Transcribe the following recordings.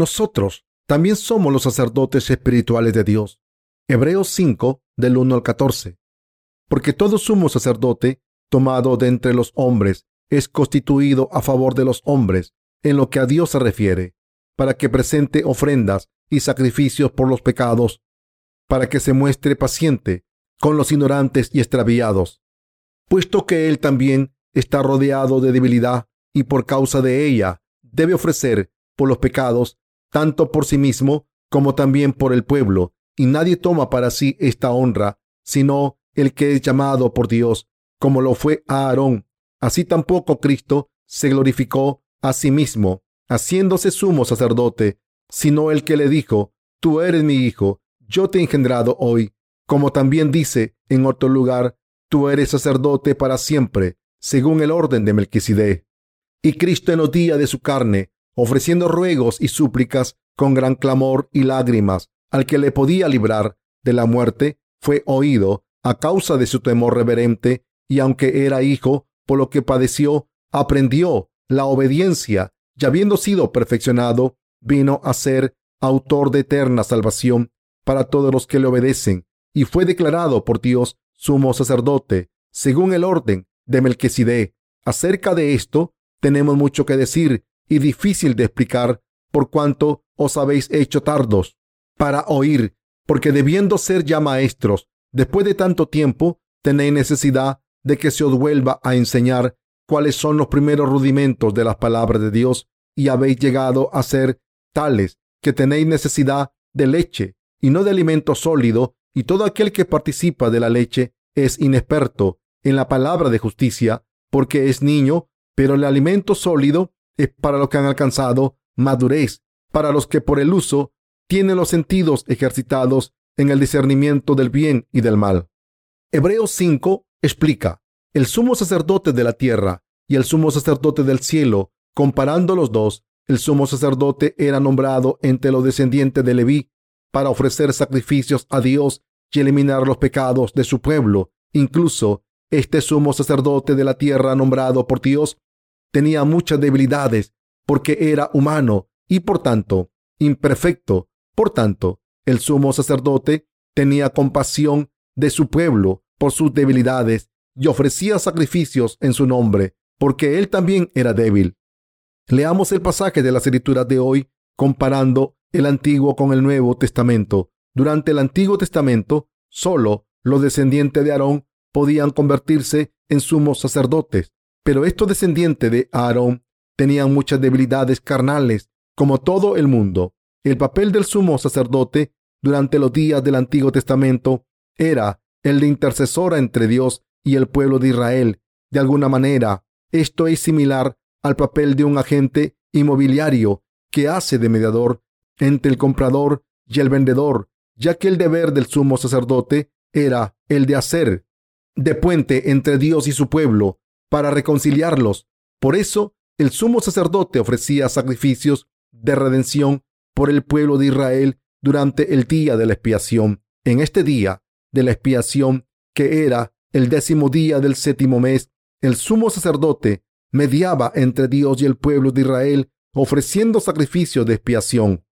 nosotros también somos los sacerdotes espirituales de Dios. Hebreos 5, del 1 al 14. Porque todo sumo sacerdote, tomado de entre los hombres, es constituido a favor de los hombres, en lo que a Dios se refiere, para que presente ofrendas y sacrificios por los pecados, para que se muestre paciente con los ignorantes y extraviados, puesto que Él también está rodeado de debilidad y por causa de ella debe ofrecer por los pecados, tanto por sí mismo como también por el pueblo, y nadie toma para sí esta honra, sino el que es llamado por Dios, como lo fue Aarón. Así tampoco Cristo se glorificó a sí mismo, haciéndose sumo sacerdote, sino el que le dijo, Tú eres mi hijo, yo te he engendrado hoy, como también dice en otro lugar, Tú eres sacerdote para siempre, según el orden de Melquisedec. Y Cristo en los días de su carne, ofreciendo ruegos y súplicas con gran clamor y lágrimas al que le podía librar de la muerte, fue oído a causa de su temor reverente, y aunque era hijo, por lo que padeció, aprendió la obediencia, y habiendo sido perfeccionado, vino a ser autor de eterna salvación para todos los que le obedecen, y fue declarado por Dios sumo sacerdote, según el orden de Melquisedec. Acerca de esto tenemos mucho que decir y difícil de explicar por cuanto os habéis hecho tardos para oír, porque debiendo ser ya maestros, después de tanto tiempo, tenéis necesidad de que se os vuelva a enseñar cuáles son los primeros rudimentos de las palabras de Dios y habéis llegado a ser tales que tenéis necesidad de leche y no de alimento sólido y todo aquel que participa de la leche es inexperto en la palabra de justicia porque es niño, pero el alimento sólido es para los que han alcanzado madurez, para los que por el uso tienen los sentidos ejercitados en el discernimiento del bien y del mal. Hebreos 5 explica, el sumo sacerdote de la tierra y el sumo sacerdote del cielo, comparando los dos, el sumo sacerdote era nombrado entre los descendientes de Leví para ofrecer sacrificios a Dios y eliminar los pecados de su pueblo. Incluso este sumo sacerdote de la tierra nombrado por Dios tenía muchas debilidades porque era humano y por tanto imperfecto. Por tanto, el sumo sacerdote tenía compasión de su pueblo por sus debilidades y ofrecía sacrificios en su nombre porque él también era débil. Leamos el pasaje de la escrituras de hoy comparando el Antiguo con el Nuevo Testamento. Durante el Antiguo Testamento, solo los descendientes de Aarón podían convertirse en sumos sacerdotes, pero estos descendientes de Aarón tenían muchas debilidades carnales, como todo el mundo. El papel del sumo sacerdote durante los días del Antiguo Testamento era el de intercesora entre Dios y el pueblo de Israel. De alguna manera, esto es similar al papel de un agente inmobiliario que hace de mediador entre el comprador y el vendedor, ya que el deber del sumo sacerdote era el de hacer de puente entre Dios y su pueblo para reconciliarlos. Por eso, el sumo sacerdote ofrecía sacrificios de redención por el pueblo de Israel durante el día de la expiación. En este día de la expiación, que era el décimo día del séptimo mes, el sumo sacerdote mediaba entre Dios y el pueblo de Israel ofreciendo sacrificios de expiación.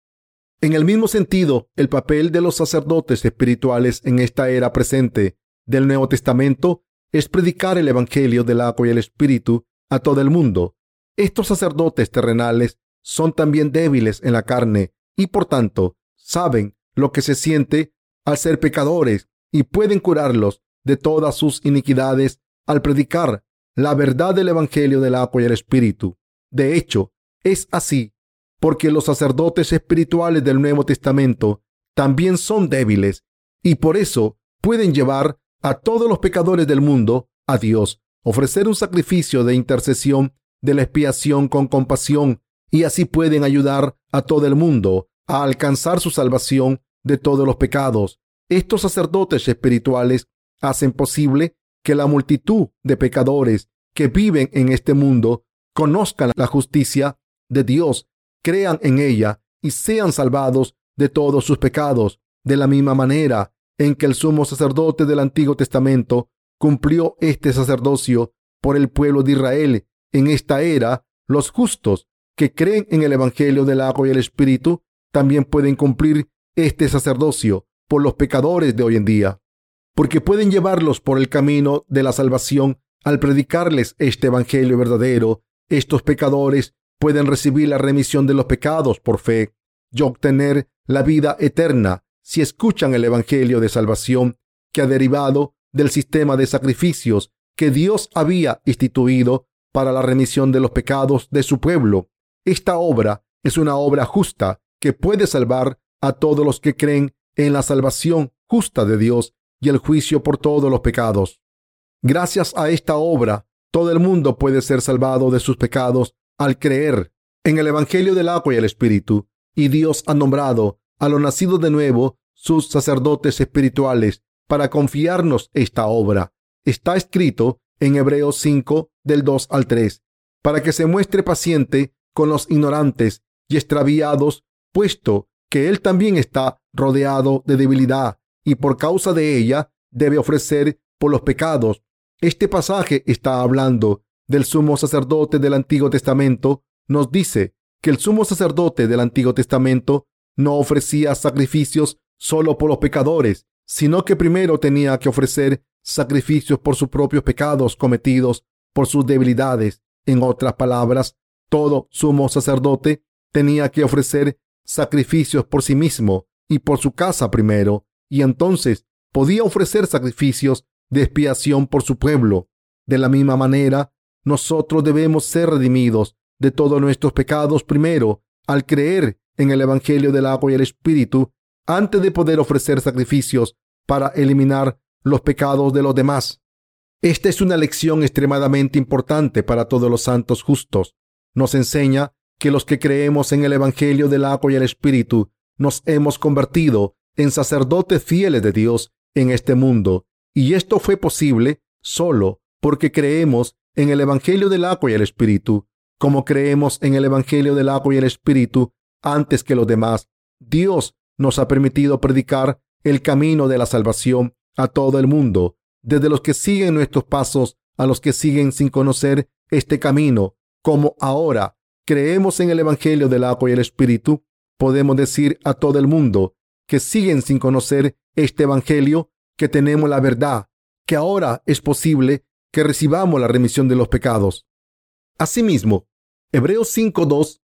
En el mismo sentido, el papel de los sacerdotes espirituales en esta era presente del Nuevo Testamento es predicar el Evangelio del agua y el Espíritu a todo el mundo. Estos sacerdotes terrenales son también débiles en la carne y por tanto saben lo que se siente al ser pecadores y pueden curarlos de todas sus iniquidades al predicar la verdad del Evangelio del agua y el Espíritu. De hecho, es así porque los sacerdotes espirituales del Nuevo Testamento también son débiles y por eso pueden llevar a todos los pecadores del mundo a Dios, ofrecer un sacrificio de intercesión de la expiación con compasión y así pueden ayudar a todo el mundo a alcanzar su salvación de todos los pecados. Estos sacerdotes espirituales hacen posible que la multitud de pecadores que viven en este mundo conozcan la justicia de Dios crean en ella y sean salvados de todos sus pecados, de la misma manera en que el sumo sacerdote del Antiguo Testamento cumplió este sacerdocio por el pueblo de Israel. En esta era, los justos que creen en el Evangelio del agua y el Espíritu también pueden cumplir este sacerdocio por los pecadores de hoy en día, porque pueden llevarlos por el camino de la salvación al predicarles este Evangelio verdadero. Estos pecadores pueden recibir la remisión de los pecados por fe y obtener la vida eterna si escuchan el Evangelio de salvación que ha derivado del sistema de sacrificios que Dios había instituido para la remisión de los pecados de su pueblo. Esta obra es una obra justa que puede salvar a todos los que creen en la salvación justa de Dios y el juicio por todos los pecados. Gracias a esta obra, todo el mundo puede ser salvado de sus pecados al creer en el Evangelio del agua y el Espíritu, y Dios ha nombrado a los nacidos de nuevo sus sacerdotes espirituales para confiarnos esta obra. Está escrito en Hebreos 5 del 2 al 3, para que se muestre paciente con los ignorantes y extraviados, puesto que él también está rodeado de debilidad y por causa de ella debe ofrecer por los pecados. Este pasaje está hablando del sumo sacerdote del Antiguo Testamento. Nos dice que el sumo sacerdote del Antiguo Testamento no ofrecía sacrificios solo por los pecadores, sino que primero tenía que ofrecer sacrificios por sus propios pecados cometidos por sus debilidades. En otras palabras, todo sumo sacerdote tenía que ofrecer sacrificios por sí mismo y por su casa primero, y entonces podía ofrecer sacrificios de expiación por su pueblo. De la misma manera, nosotros debemos ser redimidos de todos nuestros pecados primero al creer en el Evangelio del agua y el Espíritu antes de poder ofrecer sacrificios para eliminar los pecados de los demás. Esta es una lección extremadamente importante para todos los santos justos. Nos enseña que los que creemos en el Evangelio del agua y el Espíritu nos hemos convertido en sacerdotes fieles de Dios en este mundo. Y esto fue posible solo porque creemos en el Evangelio del agua y el Espíritu. Como creemos en el Evangelio del agua y el Espíritu antes que los demás, Dios nos ha permitido predicar el camino de la salvación a todo el mundo, desde los que siguen nuestros pasos a los que siguen sin conocer este camino. Como ahora creemos en el Evangelio del agua y el Espíritu, podemos decir a todo el mundo que siguen sin conocer este Evangelio que tenemos la verdad, que ahora es posible que recibamos la remisión de los pecados. Asimismo, Hebreos 5.2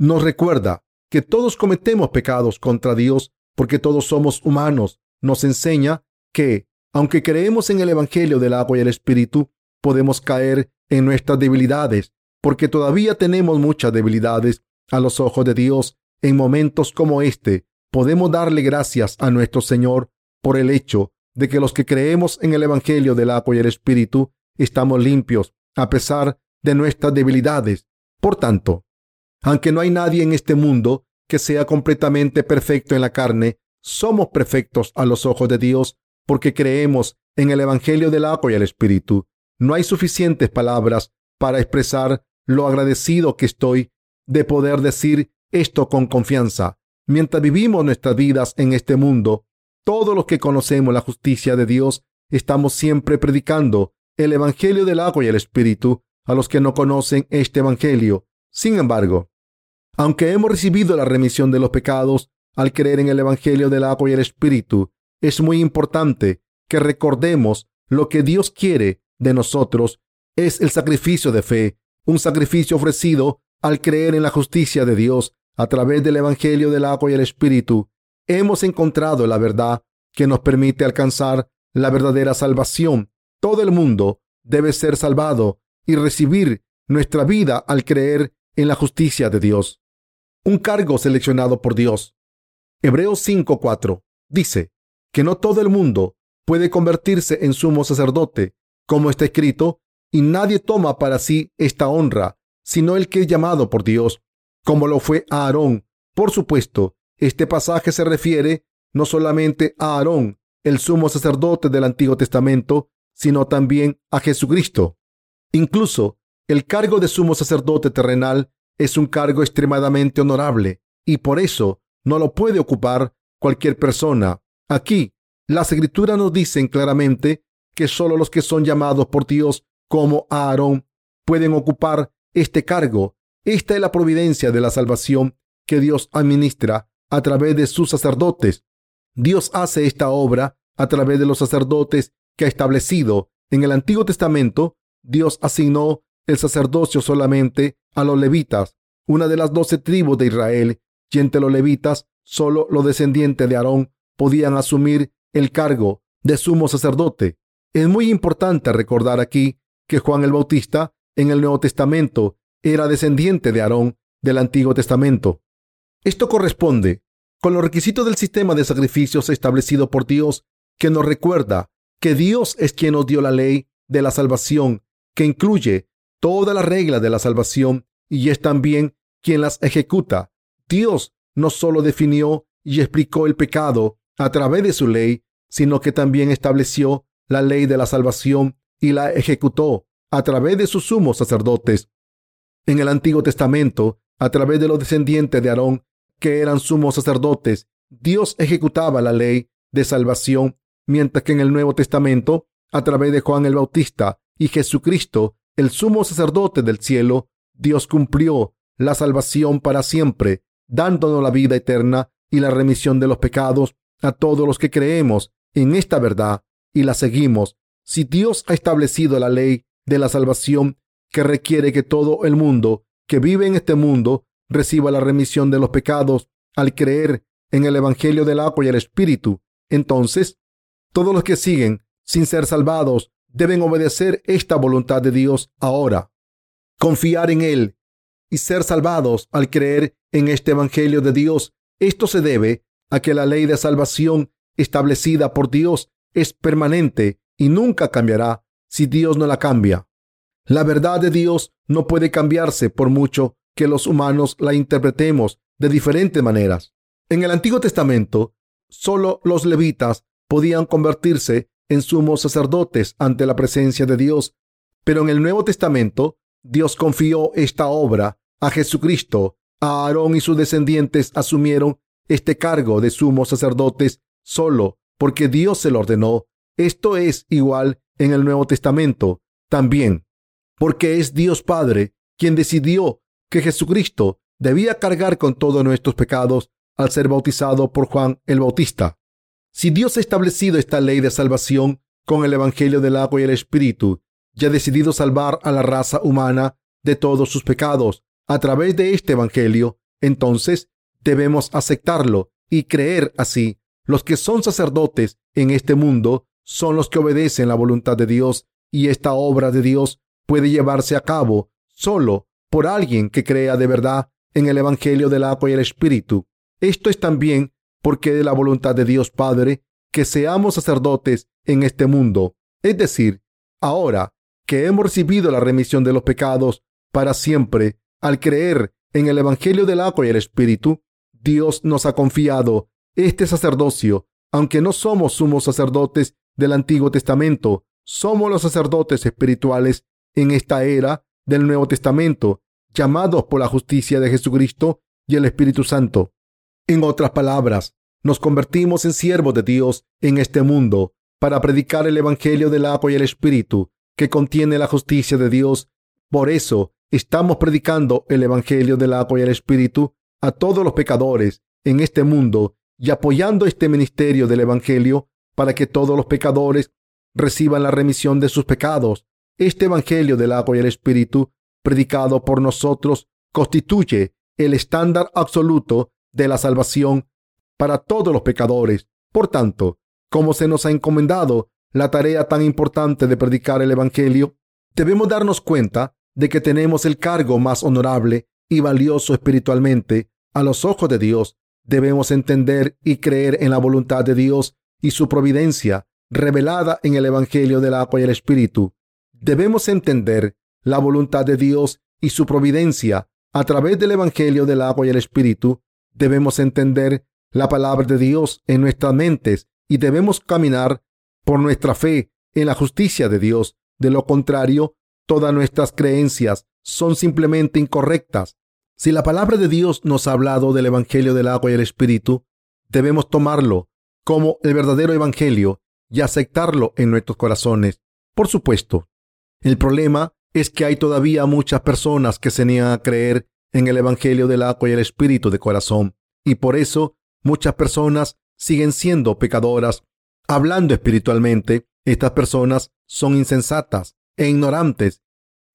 nos recuerda que todos cometemos pecados contra Dios porque todos somos humanos. Nos enseña que, aunque creemos en el Evangelio del agua y el Espíritu, podemos caer en nuestras debilidades, porque todavía tenemos muchas debilidades a los ojos de Dios. En momentos como este, podemos darle gracias a nuestro Señor por el hecho de que los que creemos en el Evangelio del agua y el Espíritu estamos limpios a pesar de nuestras debilidades. Por tanto, aunque no hay nadie en este mundo que sea completamente perfecto en la carne, somos perfectos a los ojos de Dios porque creemos en el Evangelio del agua y el Espíritu. No hay suficientes palabras para expresar lo agradecido que estoy de poder decir esto con confianza. Mientras vivimos nuestras vidas en este mundo, todos los que conocemos la justicia de Dios estamos siempre predicando el Evangelio del agua y el Espíritu a los que no conocen este Evangelio. Sin embargo, aunque hemos recibido la remisión de los pecados al creer en el Evangelio del agua y el Espíritu, es muy importante que recordemos lo que Dios quiere de nosotros es el sacrificio de fe, un sacrificio ofrecido al creer en la justicia de Dios a través del Evangelio del agua y el Espíritu. Hemos encontrado la verdad que nos permite alcanzar la verdadera salvación. Todo el mundo debe ser salvado y recibir nuestra vida al creer en la justicia de Dios. Un cargo seleccionado por Dios. Hebreos 5:4 dice que no todo el mundo puede convertirse en sumo sacerdote, como está escrito, y nadie toma para sí esta honra, sino el que es llamado por Dios, como lo fue Aarón. Por supuesto, este pasaje se refiere no solamente a Aarón, el sumo sacerdote del Antiguo Testamento, sino también a Jesucristo. Incluso el cargo de sumo sacerdote terrenal es un cargo extremadamente honorable y por eso no lo puede ocupar cualquier persona. Aquí, las escrituras nos dicen claramente que solo los que son llamados por Dios como Aarón pueden ocupar este cargo. Esta es la providencia de la salvación que Dios administra a través de sus sacerdotes. Dios hace esta obra a través de los sacerdotes que ha establecido. En el Antiguo Testamento, Dios asignó el sacerdocio solamente a los levitas, una de las doce tribus de Israel, y entre los levitas, solo los descendientes de Aarón podían asumir el cargo de sumo sacerdote. Es muy importante recordar aquí que Juan el Bautista en el Nuevo Testamento era descendiente de Aarón del Antiguo Testamento. Esto corresponde con los requisitos del sistema de sacrificios establecido por Dios, que nos recuerda que Dios es quien nos dio la ley de la salvación, que incluye todas las reglas de la salvación y es también quien las ejecuta. Dios no solo definió y explicó el pecado a través de su ley, sino que también estableció la ley de la salvación y la ejecutó a través de sus sumos sacerdotes. En el Antiguo Testamento, a través de los descendientes de Aarón, que eran sumos sacerdotes, Dios ejecutaba la ley de salvación, mientras que en el Nuevo Testamento, a través de Juan el Bautista y Jesucristo, el sumo sacerdote del cielo, Dios cumplió la salvación para siempre, dándonos la vida eterna y la remisión de los pecados a todos los que creemos en esta verdad y la seguimos. Si Dios ha establecido la ley de la salvación que requiere que todo el mundo que vive en este mundo reciba la remisión de los pecados al creer en el Evangelio del agua y el Espíritu, entonces todos los que siguen sin ser salvados deben obedecer esta voluntad de Dios ahora, confiar en Él y ser salvados al creer en este Evangelio de Dios. Esto se debe a que la ley de salvación establecida por Dios es permanente y nunca cambiará si Dios no la cambia. La verdad de Dios no puede cambiarse por mucho que los humanos la interpretemos de diferentes maneras. En el Antiguo Testamento, solo los levitas podían convertirse en sumos sacerdotes ante la presencia de Dios, pero en el Nuevo Testamento, Dios confió esta obra a Jesucristo. A Aarón y sus descendientes asumieron este cargo de sumos sacerdotes solo porque Dios se lo ordenó. Esto es igual en el Nuevo Testamento también, porque es Dios Padre quien decidió que Jesucristo debía cargar con todos nuestros pecados al ser bautizado por Juan el Bautista. Si Dios ha establecido esta ley de salvación con el Evangelio del agua y el Espíritu, y ha decidido salvar a la raza humana de todos sus pecados a través de este Evangelio, entonces debemos aceptarlo y creer así. Los que son sacerdotes en este mundo son los que obedecen la voluntad de Dios y esta obra de Dios puede llevarse a cabo solo por alguien que crea de verdad en el Evangelio del agua y el Espíritu. Esto es también porque de la voluntad de Dios Padre que seamos sacerdotes en este mundo. Es decir, ahora que hemos recibido la remisión de los pecados para siempre al creer en el Evangelio del agua y el Espíritu, Dios nos ha confiado este sacerdocio. Aunque no somos sumos sacerdotes del Antiguo Testamento, somos los sacerdotes espirituales en esta era del Nuevo Testamento, llamados por la justicia de Jesucristo y el Espíritu Santo. En otras palabras, nos convertimos en siervos de Dios en este mundo para predicar el Evangelio del agua y el Espíritu, que contiene la justicia de Dios. Por eso estamos predicando el Evangelio del agua y el Espíritu a todos los pecadores en este mundo y apoyando este ministerio del Evangelio para que todos los pecadores reciban la remisión de sus pecados este Evangelio del agua y el Espíritu, predicado por nosotros, constituye el estándar absoluto de la salvación para todos los pecadores. Por tanto, como se nos ha encomendado la tarea tan importante de predicar el Evangelio, debemos darnos cuenta de que tenemos el cargo más honorable y valioso espiritualmente a los ojos de Dios. Debemos entender y creer en la voluntad de Dios y su providencia revelada en el Evangelio del agua y el Espíritu. Debemos entender la voluntad de Dios y su providencia a través del Evangelio del agua y el Espíritu. Debemos entender la palabra de Dios en nuestras mentes y debemos caminar por nuestra fe en la justicia de Dios. De lo contrario, todas nuestras creencias son simplemente incorrectas. Si la palabra de Dios nos ha hablado del Evangelio del agua y el Espíritu, debemos tomarlo como el verdadero Evangelio y aceptarlo en nuestros corazones. Por supuesto, el problema es que hay todavía muchas personas que se niegan a creer en el Evangelio del agua y el Espíritu de corazón. Y por eso muchas personas siguen siendo pecadoras. Hablando espiritualmente, estas personas son insensatas e ignorantes.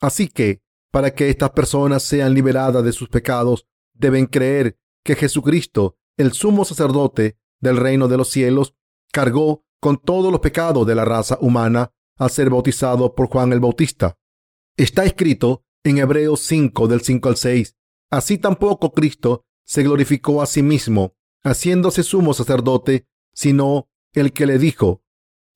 Así que, para que estas personas sean liberadas de sus pecados, deben creer que Jesucristo, el sumo sacerdote del reino de los cielos, cargó con todos los pecados de la raza humana al ser bautizado por Juan el Bautista. Está escrito en Hebreos 5 del 5 al 6. Así tampoco Cristo se glorificó a sí mismo, haciéndose sumo sacerdote, sino el que le dijo,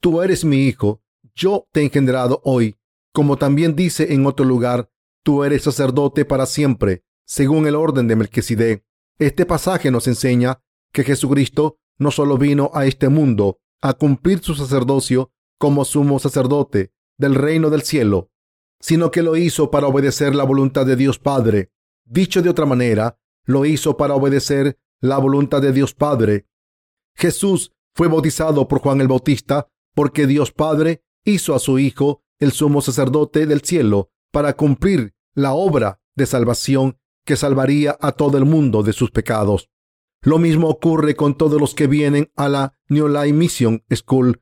Tú eres mi hijo, yo te he engendrado hoy, como también dice en otro lugar, tú eres sacerdote para siempre, según el orden de Melquisedec. Este pasaje nos enseña que Jesucristo no solo vino a este mundo a cumplir su sacerdocio como sumo sacerdote del reino del cielo, sino que lo hizo para obedecer la voluntad de Dios Padre. Dicho de otra manera, lo hizo para obedecer la voluntad de Dios Padre. Jesús fue bautizado por Juan el Bautista porque Dios Padre hizo a su Hijo el sumo sacerdote del cielo para cumplir la obra de salvación que salvaría a todo el mundo de sus pecados. Lo mismo ocurre con todos los que vienen a la New Life Mission School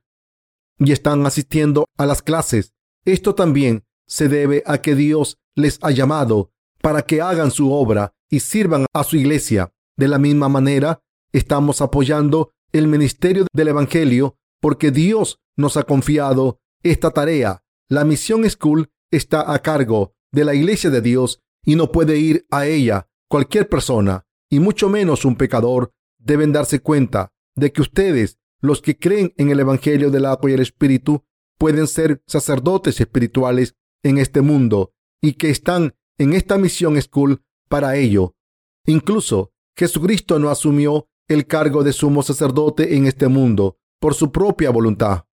y están asistiendo a las clases. Esto también se debe a que Dios les ha llamado para que hagan su obra y sirvan a su iglesia. De la misma manera, estamos apoyando el ministerio del Evangelio porque Dios nos ha confiado esta tarea. La Misión School está a cargo de la iglesia de Dios y no puede ir a ella cualquier persona y mucho menos un pecador, deben darse cuenta de que ustedes, los que creen en el Evangelio del agua y el Espíritu, pueden ser sacerdotes espirituales en este mundo y que están en esta misión school para ello. Incluso Jesucristo no asumió el cargo de sumo sacerdote en este mundo por su propia voluntad,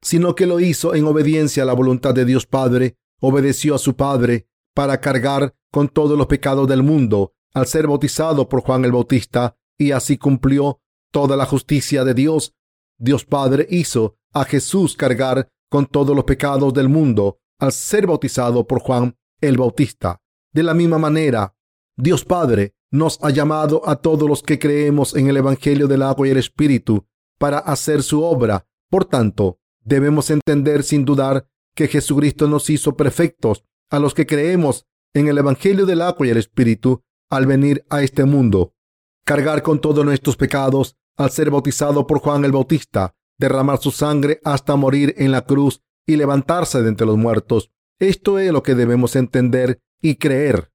sino que lo hizo en obediencia a la voluntad de Dios Padre, obedeció a su Padre para cargar con todos los pecados del mundo al ser bautizado por Juan el Bautista y así cumplió toda la justicia de Dios. Dios Padre hizo a Jesús cargar con todos los pecados del mundo al ser bautizado por Juan el Bautista. De la misma manera, Dios Padre nos ha llamado a todos los que creemos en el Evangelio del agua y el Espíritu para hacer su obra. Por tanto, debemos entender sin dudar que Jesucristo nos hizo perfectos a los que creemos en el Evangelio del agua y el Espíritu al venir a este mundo, cargar con todos nuestros pecados al ser bautizado por Juan el Bautista, derramar su sangre hasta morir en la cruz y levantarse de entre los muertos. Esto es lo que debemos entender y creer.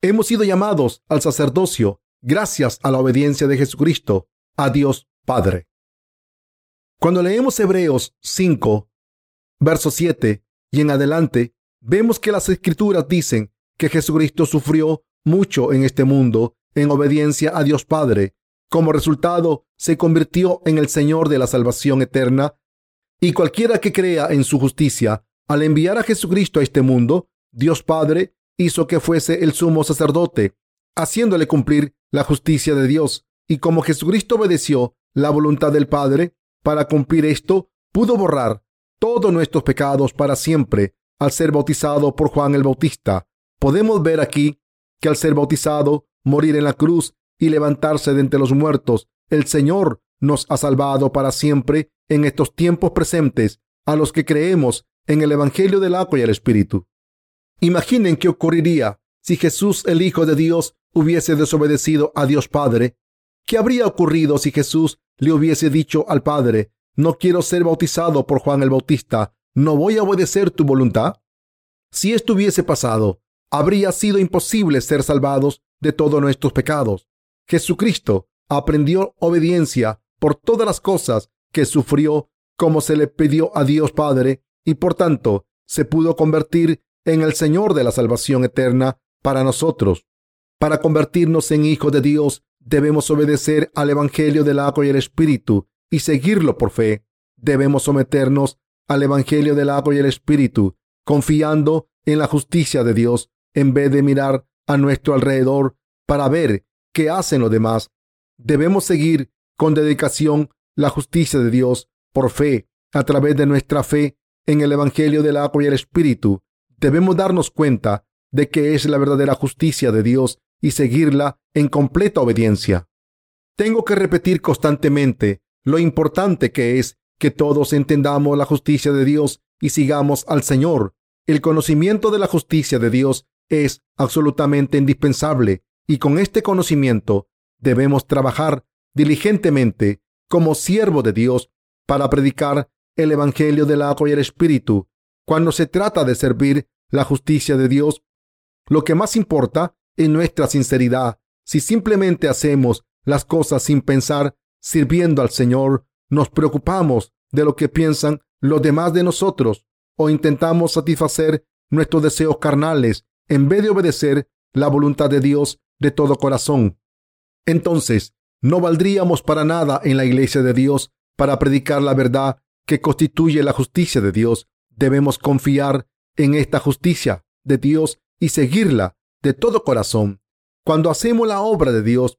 Hemos sido llamados al sacerdocio gracias a la obediencia de Jesucristo a Dios Padre. Cuando leemos Hebreos 5, verso 7 y en adelante, vemos que las escrituras dicen que Jesucristo sufrió mucho en este mundo en obediencia a Dios Padre. Como resultado, se convirtió en el Señor de la salvación eterna y cualquiera que crea en su justicia, al enviar a Jesucristo a este mundo, Dios Padre hizo que fuese el sumo sacerdote, haciéndole cumplir la justicia de Dios. Y como Jesucristo obedeció la voluntad del Padre, para cumplir esto, pudo borrar todos nuestros pecados para siempre al ser bautizado por Juan el Bautista. Podemos ver aquí que al ser bautizado, morir en la cruz y levantarse de entre los muertos, el Señor nos ha salvado para siempre en estos tiempos presentes a los que creemos en el Evangelio del agua y el Espíritu. Imaginen qué ocurriría si Jesús, el Hijo de Dios, hubiese desobedecido a Dios Padre. ¿Qué habría ocurrido si Jesús le hubiese dicho al Padre, no quiero ser bautizado por Juan el Bautista, no voy a obedecer tu voluntad? Si esto hubiese pasado, habría sido imposible ser salvados de todos nuestros pecados. Jesucristo aprendió obediencia por todas las cosas que sufrió como se le pidió a Dios Padre y por tanto se pudo convertir en el Señor de la salvación eterna para nosotros. Para convertirnos en hijos de Dios debemos obedecer al Evangelio del agua y el Espíritu y seguirlo por fe. Debemos someternos al Evangelio del agua y el Espíritu, confiando en la justicia de Dios en vez de mirar a nuestro alrededor para ver qué hacen los demás. Debemos seguir con dedicación la justicia de Dios por fe, a través de nuestra fe en el Evangelio del agua y el Espíritu. Debemos darnos cuenta de qué es la verdadera justicia de Dios y seguirla en completa obediencia. Tengo que repetir constantemente lo importante que es que todos entendamos la justicia de Dios y sigamos al Señor. El conocimiento de la justicia de Dios es absolutamente indispensable y con este conocimiento debemos trabajar diligentemente como siervo de Dios para predicar el Evangelio del agua y el Espíritu. Cuando se trata de servir la justicia de Dios, lo que más importa es nuestra sinceridad. Si simplemente hacemos las cosas sin pensar, sirviendo al Señor, nos preocupamos de lo que piensan los demás de nosotros o intentamos satisfacer nuestros deseos carnales en vez de obedecer la voluntad de Dios de todo corazón. Entonces, no valdríamos para nada en la iglesia de Dios para predicar la verdad que constituye la justicia de Dios. Debemos confiar en esta justicia de Dios y seguirla de todo corazón. Cuando hacemos la obra de Dios,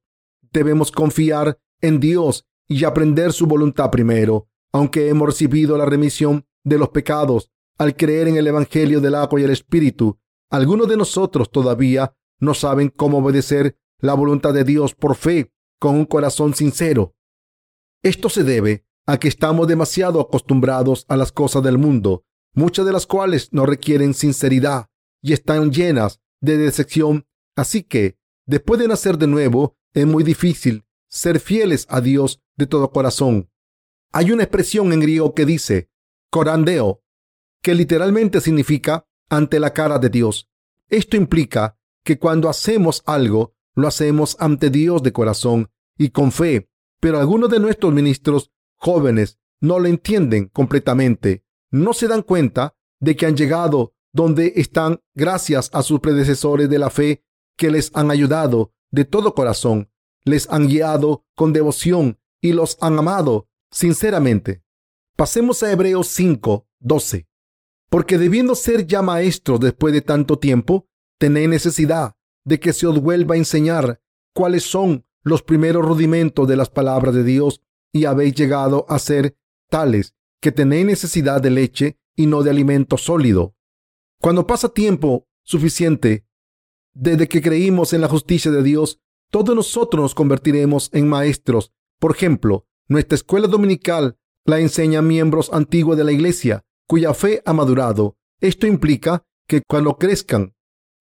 debemos confiar en Dios y aprender su voluntad primero. Aunque hemos recibido la remisión de los pecados al creer en el Evangelio del agua y el Espíritu, algunos de nosotros todavía no saben cómo obedecer la voluntad de Dios por fe con un corazón sincero. Esto se debe a que estamos demasiado acostumbrados a las cosas del mundo, muchas de las cuales no requieren sinceridad y están llenas de decepción. Así que, después de nacer de nuevo, es muy difícil ser fieles a Dios de todo corazón. Hay una expresión en griego que dice corandeo, que literalmente significa ante la cara de Dios. Esto implica que cuando hacemos algo, lo hacemos ante Dios de corazón y con fe, pero algunos de nuestros ministros jóvenes no lo entienden completamente. No se dan cuenta de que han llegado donde están gracias a sus predecesores de la fe que les han ayudado de todo corazón, les han guiado con devoción y los han amado sinceramente. Pasemos a Hebreos 5, 12. Porque debiendo ser ya maestros después de tanto tiempo, tenéis necesidad de que se os vuelva a enseñar cuáles son los primeros rudimentos de las palabras de Dios y habéis llegado a ser tales que tenéis necesidad de leche y no de alimento sólido. Cuando pasa tiempo suficiente desde que creímos en la justicia de Dios, todos nosotros nos convertiremos en maestros. Por ejemplo, nuestra escuela dominical la enseña miembros antiguos de la iglesia cuya fe ha madurado. Esto implica que cuando crezcan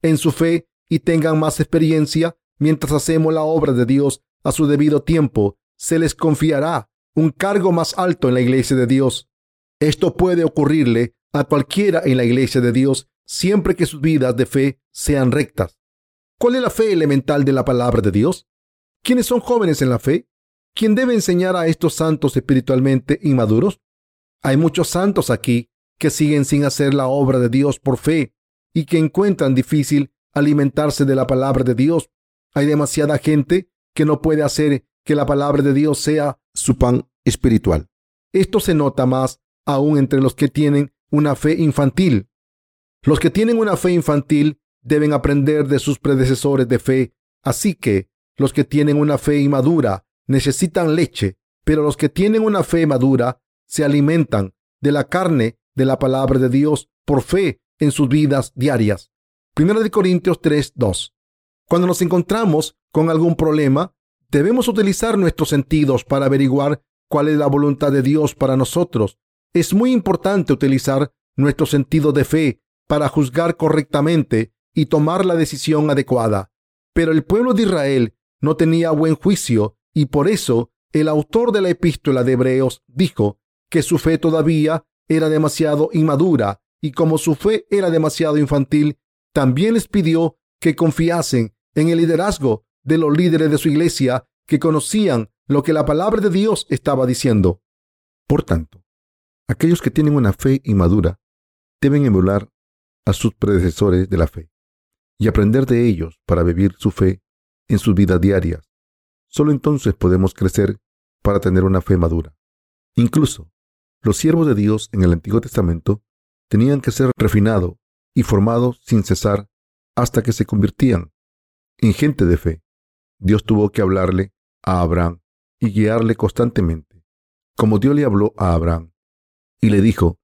en su fe y tengan más experiencia mientras hacemos la obra de Dios a su debido tiempo, se les confiará un cargo más alto en la iglesia de Dios. Esto puede ocurrirle a cualquiera en la iglesia de Dios siempre que sus vidas de fe sean rectas. ¿Cuál es la fe elemental de la palabra de Dios? ¿Quiénes son jóvenes en la fe? ¿Quién debe enseñar a estos santos espiritualmente inmaduros? Hay muchos santos aquí que siguen sin hacer la obra de Dios por fe y que encuentran difícil alimentarse de la palabra de Dios. Hay demasiada gente que no puede hacer que la palabra de Dios sea su pan espiritual. Esto se nota más aún entre los que tienen una fe infantil. Los que tienen una fe infantil deben aprender de sus predecesores de fe. Así que los que tienen una fe inmadura necesitan leche, pero los que tienen una fe madura se alimentan de la carne de la palabra de Dios por fe en sus vidas diarias. Primero de Corintios 3, 2. Cuando nos encontramos con algún problema, debemos utilizar nuestros sentidos para averiguar cuál es la voluntad de Dios para nosotros. Es muy importante utilizar nuestro sentido de fe para juzgar correctamente y tomar la decisión adecuada. Pero el pueblo de Israel no tenía buen juicio y por eso el autor de la epístola de Hebreos dijo que su fe todavía era demasiado inmadura y como su fe era demasiado infantil, también les pidió que confiasen en el liderazgo de los líderes de su iglesia que conocían lo que la palabra de Dios estaba diciendo. Por tanto, aquellos que tienen una fe inmadura deben emular a sus predecesores de la fe y aprender de ellos para vivir su fe en sus vidas diarias. Solo entonces podemos crecer para tener una fe madura. Incluso los siervos de Dios en el Antiguo Testamento tenían que ser refinados y formados sin cesar hasta que se convirtían en gente de fe. Dios tuvo que hablarle a Abraham y guiarle constantemente, como Dios le habló a Abraham, y le dijo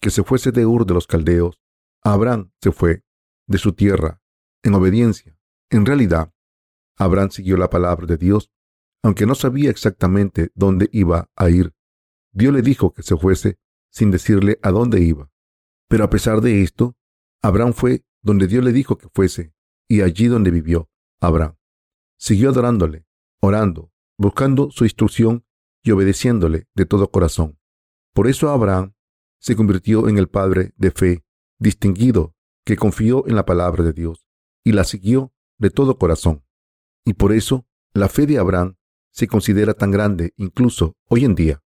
que se fuese de Ur de los Caldeos. Abraham se fue de su tierra en obediencia. En realidad, Abraham siguió la palabra de Dios, aunque no sabía exactamente dónde iba a ir. Dios le dijo que se fuese sin decirle a dónde iba. Pero a pesar de esto, Abraham fue donde Dios le dijo que fuese, y allí donde vivió Abraham. Siguió adorándole, orando, buscando su instrucción y obedeciéndole de todo corazón. Por eso Abraham se convirtió en el padre de fe, distinguido, que confió en la palabra de Dios y la siguió de todo corazón. Y por eso la fe de Abraham se considera tan grande incluso hoy en día.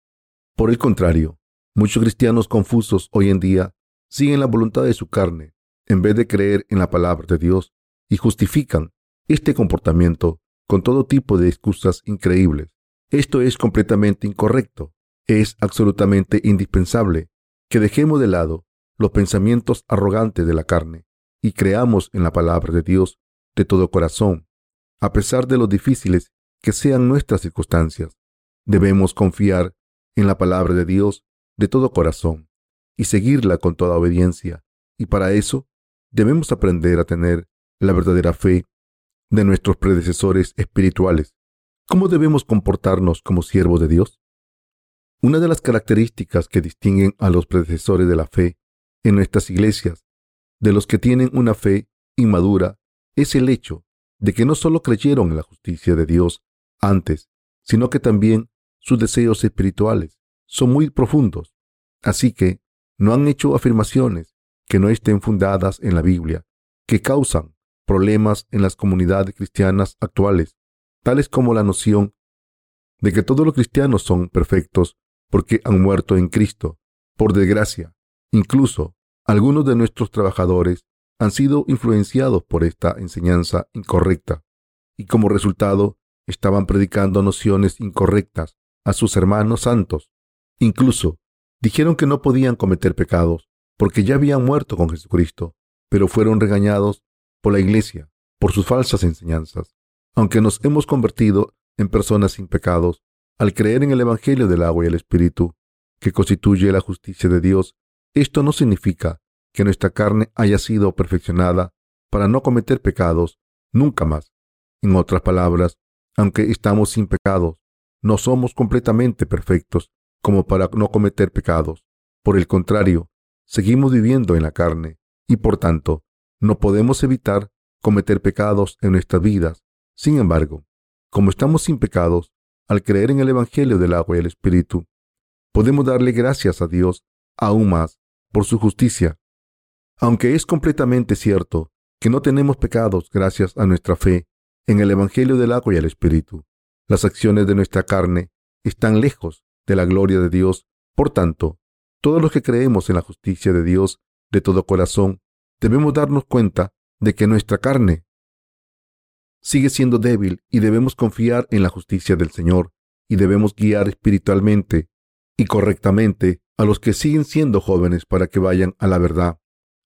Por el contrario, muchos cristianos confusos hoy en día siguen la voluntad de su carne en vez de creer en la palabra de Dios y justifican este comportamiento con todo tipo de excusas increíbles. Esto es completamente incorrecto. Es absolutamente indispensable que dejemos de lado los pensamientos arrogantes de la carne y creamos en la palabra de Dios de todo corazón, a pesar de lo difíciles que sean nuestras circunstancias. Debemos confiar en la palabra de Dios de todo corazón y seguirla con toda obediencia. Y para eso debemos aprender a tener la verdadera fe de nuestros predecesores espirituales. ¿Cómo debemos comportarnos como siervos de Dios? Una de las características que distinguen a los predecesores de la fe en nuestras iglesias de los que tienen una fe inmadura es el hecho de que no solo creyeron en la justicia de Dios antes, sino que también sus deseos espirituales son muy profundos. Así que no han hecho afirmaciones que no estén fundadas en la Biblia, que causan problemas en las comunidades cristianas actuales, tales como la noción de que todos los cristianos son perfectos porque han muerto en Cristo. Por desgracia, incluso algunos de nuestros trabajadores han sido influenciados por esta enseñanza incorrecta y como resultado estaban predicando nociones incorrectas a sus hermanos santos. Incluso dijeron que no podían cometer pecados porque ya habían muerto con Jesucristo, pero fueron regañados por la iglesia por sus falsas enseñanzas. Aunque nos hemos convertido en personas sin pecados al creer en el Evangelio del agua y el Espíritu, que constituye la justicia de Dios esto no significa que nuestra carne haya sido perfeccionada para no cometer pecados nunca más. En otras palabras, aunque estamos sin pecados, no somos completamente perfectos como para no cometer pecados. Por el contrario, seguimos viviendo en la carne y por tanto no podemos evitar cometer pecados en nuestras vidas. Sin embargo, como estamos sin pecados, al creer en el Evangelio del agua y el Espíritu, podemos darle gracias a Dios aún más por su justicia. Aunque es completamente cierto que no tenemos pecados gracias a nuestra fe en el Evangelio del agua y el Espíritu, las acciones de nuestra carne están lejos de la gloria de Dios. Por tanto, todos los que creemos en la justicia de Dios de todo corazón, debemos darnos cuenta de que nuestra carne sigue siendo débil y debemos confiar en la justicia del Señor y debemos guiar espiritualmente y correctamente a los que siguen siendo jóvenes para que vayan a la verdad.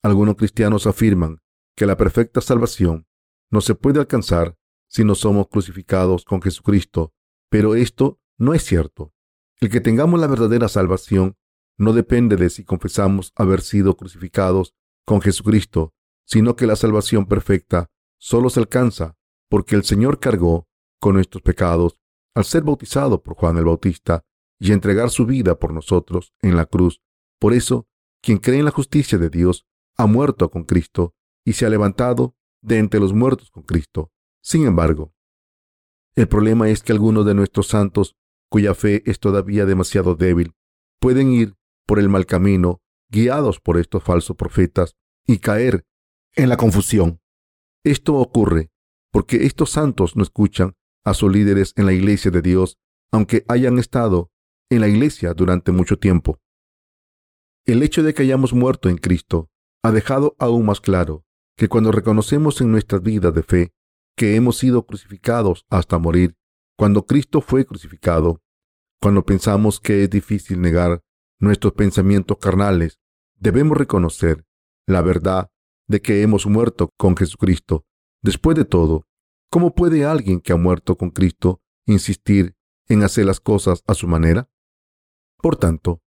Algunos cristianos afirman que la perfecta salvación no se puede alcanzar si no somos crucificados con Jesucristo, pero esto no es cierto. El que tengamos la verdadera salvación no depende de si confesamos haber sido crucificados con Jesucristo, sino que la salvación perfecta solo se alcanza porque el Señor cargó con nuestros pecados al ser bautizado por Juan el Bautista y entregar su vida por nosotros en la cruz. Por eso, quien cree en la justicia de Dios ha muerto con Cristo y se ha levantado de entre los muertos con Cristo. Sin embargo, el problema es que algunos de nuestros santos, cuya fe es todavía demasiado débil, pueden ir por el mal camino, guiados por estos falsos profetas, y caer en la confusión. Esto ocurre porque estos santos no escuchan a sus líderes en la iglesia de Dios, aunque hayan estado en la iglesia durante mucho tiempo. El hecho de que hayamos muerto en Cristo ha dejado aún más claro que cuando reconocemos en nuestras vidas de fe que hemos sido crucificados hasta morir, cuando Cristo fue crucificado, cuando pensamos que es difícil negar nuestros pensamientos carnales, debemos reconocer la verdad de que hemos muerto con Jesucristo. Después de todo, ¿cómo puede alguien que ha muerto con Cristo insistir en hacer las cosas a su manera? Por tanto,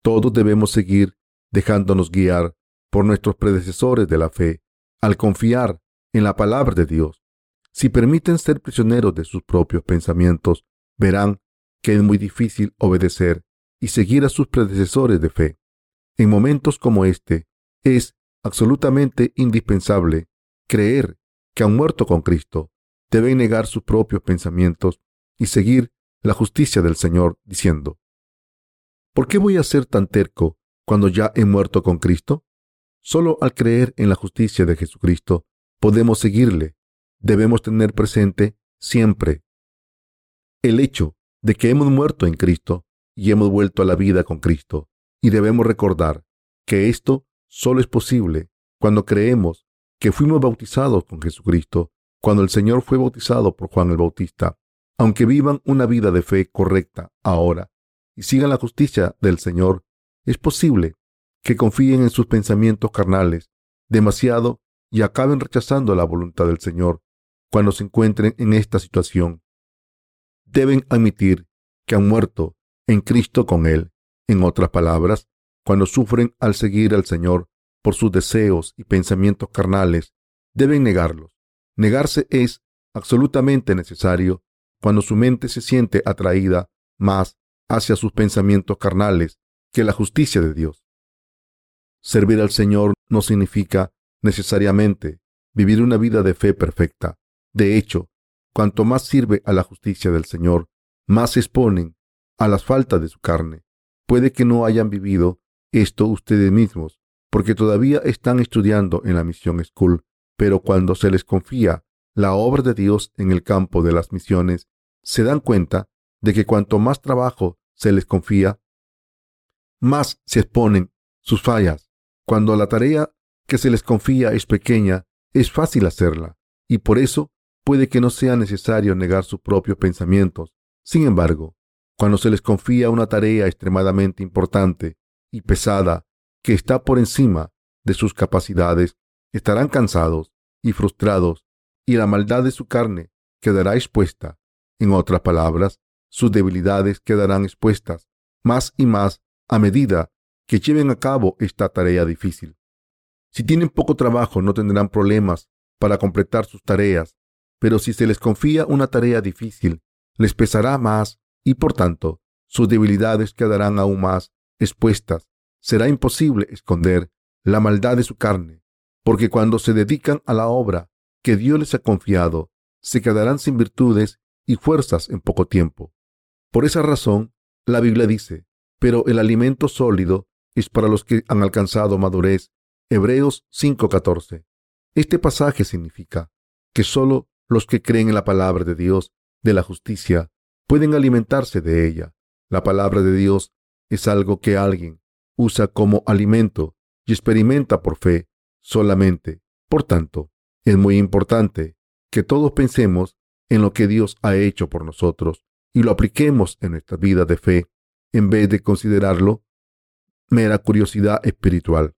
todos debemos seguir dejándonos guiar por nuestros predecesores de la fe al confiar en la palabra de Dios. Si permiten ser prisioneros de sus propios pensamientos, verán que es muy difícil obedecer y seguir a sus predecesores de fe. En momentos como este, es absolutamente indispensable creer que han muerto con Cristo, deben negar sus propios pensamientos y seguir la justicia del Señor, diciendo, ¿por qué voy a ser tan terco cuando ya he muerto con Cristo? Solo al creer en la justicia de Jesucristo podemos seguirle. Debemos tener presente siempre el hecho de que hemos muerto en Cristo y hemos vuelto a la vida con Cristo. Y debemos recordar que esto solo es posible cuando creemos que fuimos bautizados con Jesucristo, cuando el Señor fue bautizado por Juan el Bautista. Aunque vivan una vida de fe correcta ahora y sigan la justicia del Señor, es posible que confíen en sus pensamientos carnales demasiado y acaben rechazando la voluntad del Señor cuando se encuentren en esta situación. Deben admitir que han muerto en Cristo con Él. En otras palabras, cuando sufren al seguir al Señor por sus deseos y pensamientos carnales, deben negarlos. Negarse es absolutamente necesario cuando su mente se siente atraída más hacia sus pensamientos carnales que la justicia de Dios. Servir al Señor no significa necesariamente vivir una vida de fe perfecta. De hecho, cuanto más sirve a la justicia del Señor, más se exponen a las faltas de su carne. Puede que no hayan vivido esto ustedes mismos, porque todavía están estudiando en la misión school, pero cuando se les confía la obra de Dios en el campo de las misiones, se dan cuenta de que cuanto más trabajo se les confía, más se exponen sus fallas. Cuando la tarea que se les confía es pequeña, es fácil hacerla, y por eso puede que no sea necesario negar sus propios pensamientos. Sin embargo, cuando se les confía una tarea extremadamente importante y pesada que está por encima de sus capacidades, estarán cansados y frustrados y la maldad de su carne quedará expuesta. En otras palabras, sus debilidades quedarán expuestas más y más a medida que lleven a cabo esta tarea difícil. Si tienen poco trabajo no tendrán problemas para completar sus tareas, pero si se les confía una tarea difícil, les pesará más y por tanto sus debilidades quedarán aún más expuestas. Será imposible esconder la maldad de su carne, porque cuando se dedican a la obra que Dios les ha confiado, se quedarán sin virtudes y fuerzas en poco tiempo. Por esa razón, la Biblia dice, pero el alimento sólido es para los que han alcanzado madurez. Hebreos 5:14. Este pasaje significa que solo los que creen en la palabra de Dios, de la justicia, pueden alimentarse de ella. La palabra de Dios es algo que alguien usa como alimento y experimenta por fe solamente. Por tanto, es muy importante que todos pensemos en lo que Dios ha hecho por nosotros y lo apliquemos en nuestra vida de fe en vez de considerarlo mera curiosidad espiritual.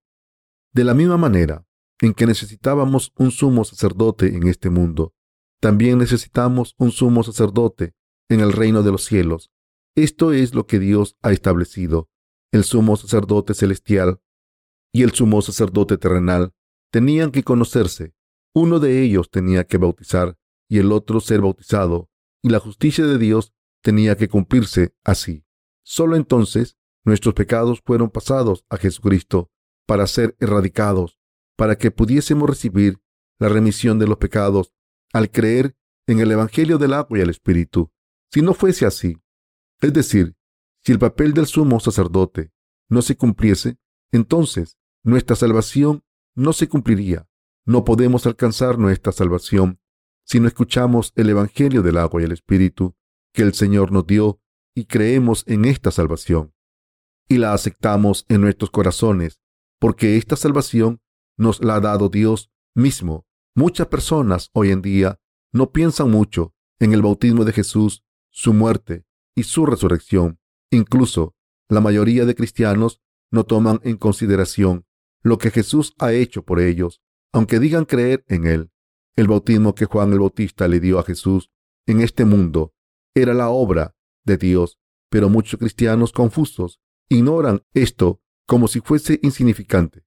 De la misma manera en que necesitábamos un sumo sacerdote en este mundo, también necesitamos un sumo sacerdote en el reino de los cielos. Esto es lo que Dios ha establecido. El sumo sacerdote celestial y el sumo sacerdote terrenal tenían que conocerse. Uno de ellos tenía que bautizar y el otro ser bautizado, y la justicia de Dios tenía que cumplirse así. Solo entonces nuestros pecados fueron pasados a Jesucristo para ser erradicados, para que pudiésemos recibir la remisión de los pecados al creer en el Evangelio del agua y el Espíritu. Si no fuese así, es decir, si el papel del sumo sacerdote no se cumpliese, entonces nuestra salvación no se cumpliría. No podemos alcanzar nuestra salvación si no escuchamos el Evangelio del agua y el Espíritu que el Señor nos dio y creemos en esta salvación y la aceptamos en nuestros corazones, porque esta salvación nos la ha dado Dios mismo. Muchas personas hoy en día no piensan mucho en el bautismo de Jesús su muerte y su resurrección. Incluso la mayoría de cristianos no toman en consideración lo que Jesús ha hecho por ellos, aunque digan creer en Él. El bautismo que Juan el Bautista le dio a Jesús en este mundo era la obra de Dios, pero muchos cristianos confusos ignoran esto como si fuese insignificante.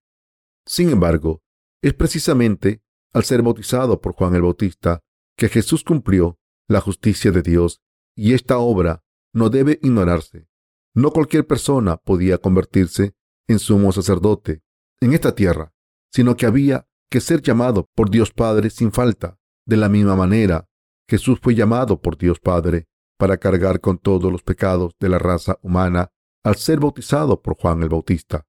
Sin embargo, es precisamente al ser bautizado por Juan el Bautista que Jesús cumplió la justicia de Dios y esta obra no debe ignorarse. No cualquier persona podía convertirse en sumo sacerdote en esta tierra, sino que había que ser llamado por Dios Padre sin falta. De la misma manera, Jesús fue llamado por Dios Padre para cargar con todos los pecados de la raza humana al ser bautizado por Juan el Bautista.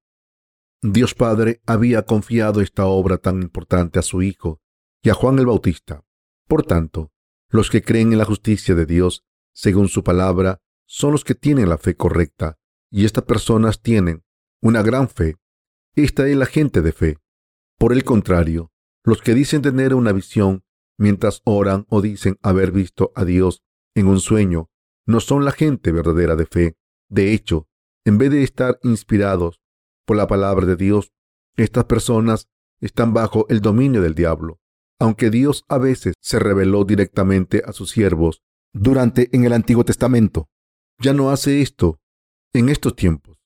Dios Padre había confiado esta obra tan importante a su Hijo y a Juan el Bautista. Por tanto, los que creen en la justicia de Dios, según su palabra, son los que tienen la fe correcta, y estas personas tienen una gran fe. Esta es la gente de fe. Por el contrario, los que dicen tener una visión mientras oran o dicen haber visto a Dios en un sueño, no son la gente verdadera de fe. De hecho, en vez de estar inspirados por la palabra de Dios, estas personas están bajo el dominio del diablo. Aunque Dios a veces se reveló directamente a sus siervos durante en el Antiguo Testamento, ya no hace esto en estos tiempos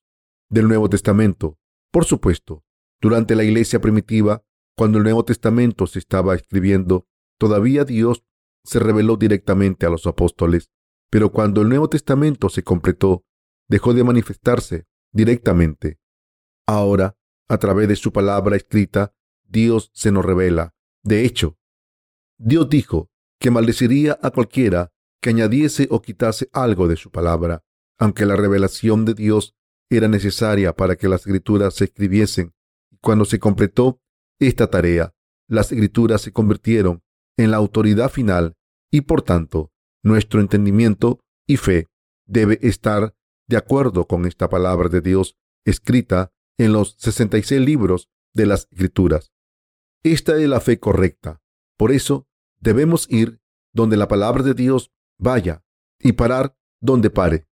del Nuevo Testamento. Por supuesto, durante la iglesia primitiva, cuando el Nuevo Testamento se estaba escribiendo, todavía Dios se reveló directamente a los apóstoles, pero cuando el Nuevo Testamento se completó, dejó de manifestarse directamente. Ahora, a través de su palabra escrita, Dios se nos revela. De hecho, Dios dijo que maldeciría a cualquiera que añadiese o quitase algo de su palabra, aunque la revelación de Dios era necesaria para que las escrituras se escribiesen. Cuando se completó esta tarea, las escrituras se convirtieron en la autoridad final y por tanto nuestro entendimiento y fe debe estar de acuerdo con esta palabra de Dios escrita en los 66 libros de las escrituras. Esta es la fe correcta. Por eso debemos ir donde la palabra de Dios vaya y parar donde pare.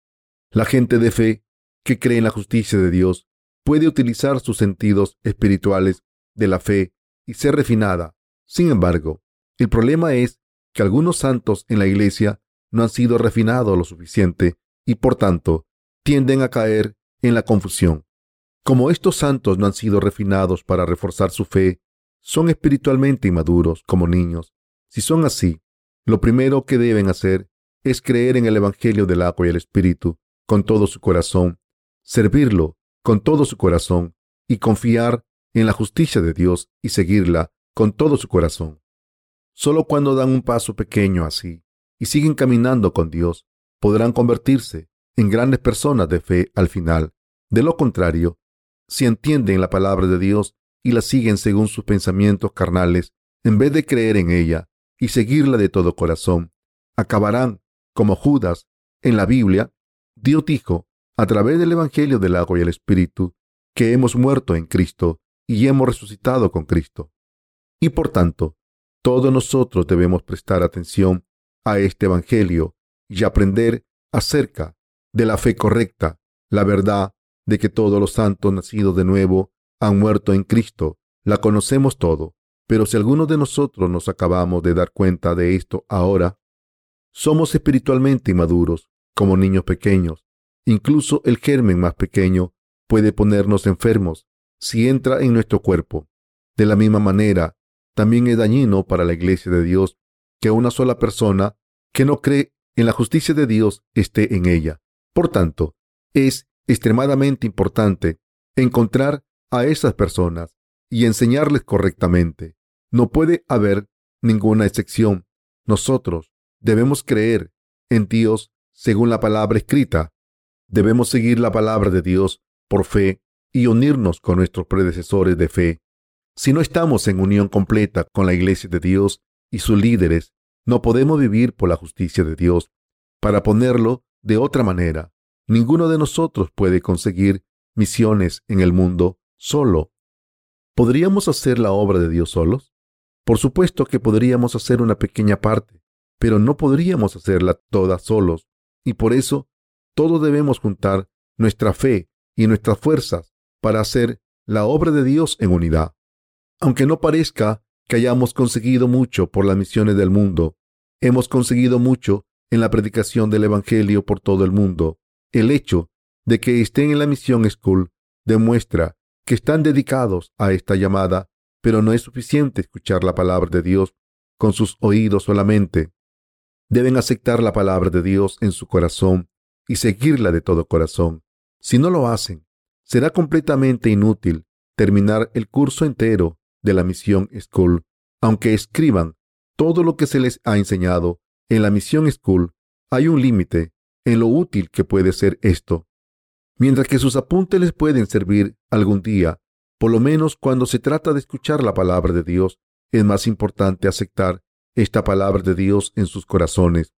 La gente de fe que cree en la justicia de Dios puede utilizar sus sentidos espirituales de la fe y ser refinada. Sin embargo, el problema es que algunos santos en la iglesia no han sido refinados lo suficiente y por tanto tienden a caer en la confusión. Como estos santos no han sido refinados para reforzar su fe, son espiritualmente inmaduros como niños. Si son así, lo primero que deben hacer es creer en el Evangelio del agua y el Espíritu con todo su corazón, servirlo con todo su corazón y confiar en la justicia de Dios y seguirla con todo su corazón. Solo cuando dan un paso pequeño así y siguen caminando con Dios, podrán convertirse en grandes personas de fe al final. De lo contrario, si entienden la palabra de Dios y la siguen según sus pensamientos carnales, en vez de creer en ella y seguirla de todo corazón, acabarán como Judas en la Biblia. Dios dijo, a través del Evangelio del agua y el Espíritu, que hemos muerto en Cristo y hemos resucitado con Cristo. Y por tanto, todos nosotros debemos prestar atención a este Evangelio y aprender acerca de la fe correcta, la verdad de que todos los santos nacidos de nuevo han muerto en Cristo, la conocemos todo. Pero si algunos de nosotros nos acabamos de dar cuenta de esto ahora, somos espiritualmente inmaduros, como niños pequeños. Incluso el germen más pequeño puede ponernos enfermos si entra en nuestro cuerpo. De la misma manera, también es dañino para la iglesia de Dios que una sola persona que no cree en la justicia de Dios esté en ella. Por tanto, es extremadamente importante encontrar a esas personas y enseñarles correctamente. No puede haber ninguna excepción. Nosotros debemos creer en Dios según la palabra escrita. Debemos seguir la palabra de Dios por fe y unirnos con nuestros predecesores de fe. Si no estamos en unión completa con la iglesia de Dios y sus líderes, no podemos vivir por la justicia de Dios. Para ponerlo de otra manera, ninguno de nosotros puede conseguir misiones en el mundo solo. ¿Podríamos hacer la obra de Dios solos? Por supuesto que podríamos hacer una pequeña parte, pero no podríamos hacerla toda solos. Y por eso, todos debemos juntar nuestra fe y nuestras fuerzas para hacer la obra de Dios en unidad. Aunque no parezca que hayamos conseguido mucho por las misiones del mundo, hemos conseguido mucho en la predicación del Evangelio por todo el mundo. El hecho de que estén en la misión School demuestra que están dedicados a esta llamada Pero no es suficiente escuchar la palabra de Dios con sus oídos solamente. Deben aceptar la palabra de Dios en su corazón y seguirla de todo corazón. Si no lo hacen, será completamente inútil terminar el curso entero de la misión School, aunque escriban todo lo que se les ha enseñado en la misión School. Hay un límite en lo útil que puede ser esto. Mientras que sus apuntes les pueden servir algún día, por lo menos cuando se trata de escuchar la palabra de Dios, es más importante aceptar esta palabra de Dios en sus corazones.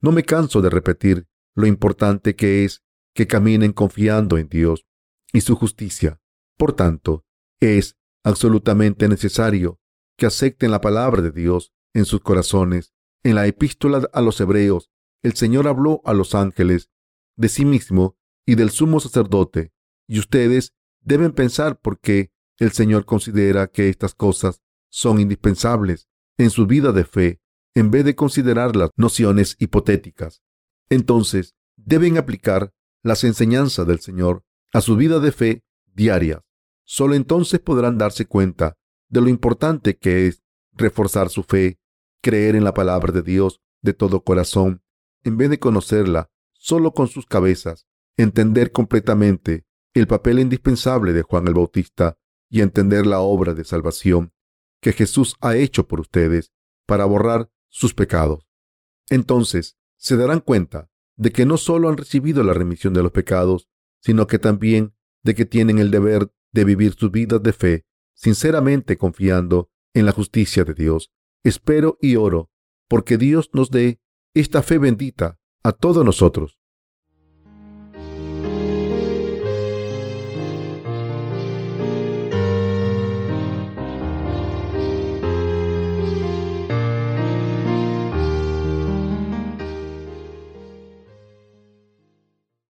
No me canso de repetir lo importante que es que caminen confiando en Dios y su justicia. Por tanto, es absolutamente necesario que acepten la palabra de Dios en sus corazones. En la epístola a los Hebreos, el Señor habló a los ángeles de sí mismo y del sumo sacerdote, y ustedes deben pensar por qué el Señor considera que estas cosas son indispensables en su vida de fe en vez de considerar las nociones hipotéticas. Entonces, deben aplicar las enseñanzas del Señor a su vida de fe diaria. Solo entonces podrán darse cuenta de lo importante que es reforzar su fe, creer en la palabra de Dios de todo corazón, en vez de conocerla solo con sus cabezas, entender completamente el papel indispensable de Juan el Bautista y entender la obra de salvación que Jesús ha hecho por ustedes para borrar sus pecados. Entonces se darán cuenta de que no solo han recibido la remisión de los pecados, sino que también de que tienen el deber de vivir sus vidas de fe, sinceramente confiando en la justicia de Dios. Espero y oro porque Dios nos dé esta fe bendita a todos nosotros.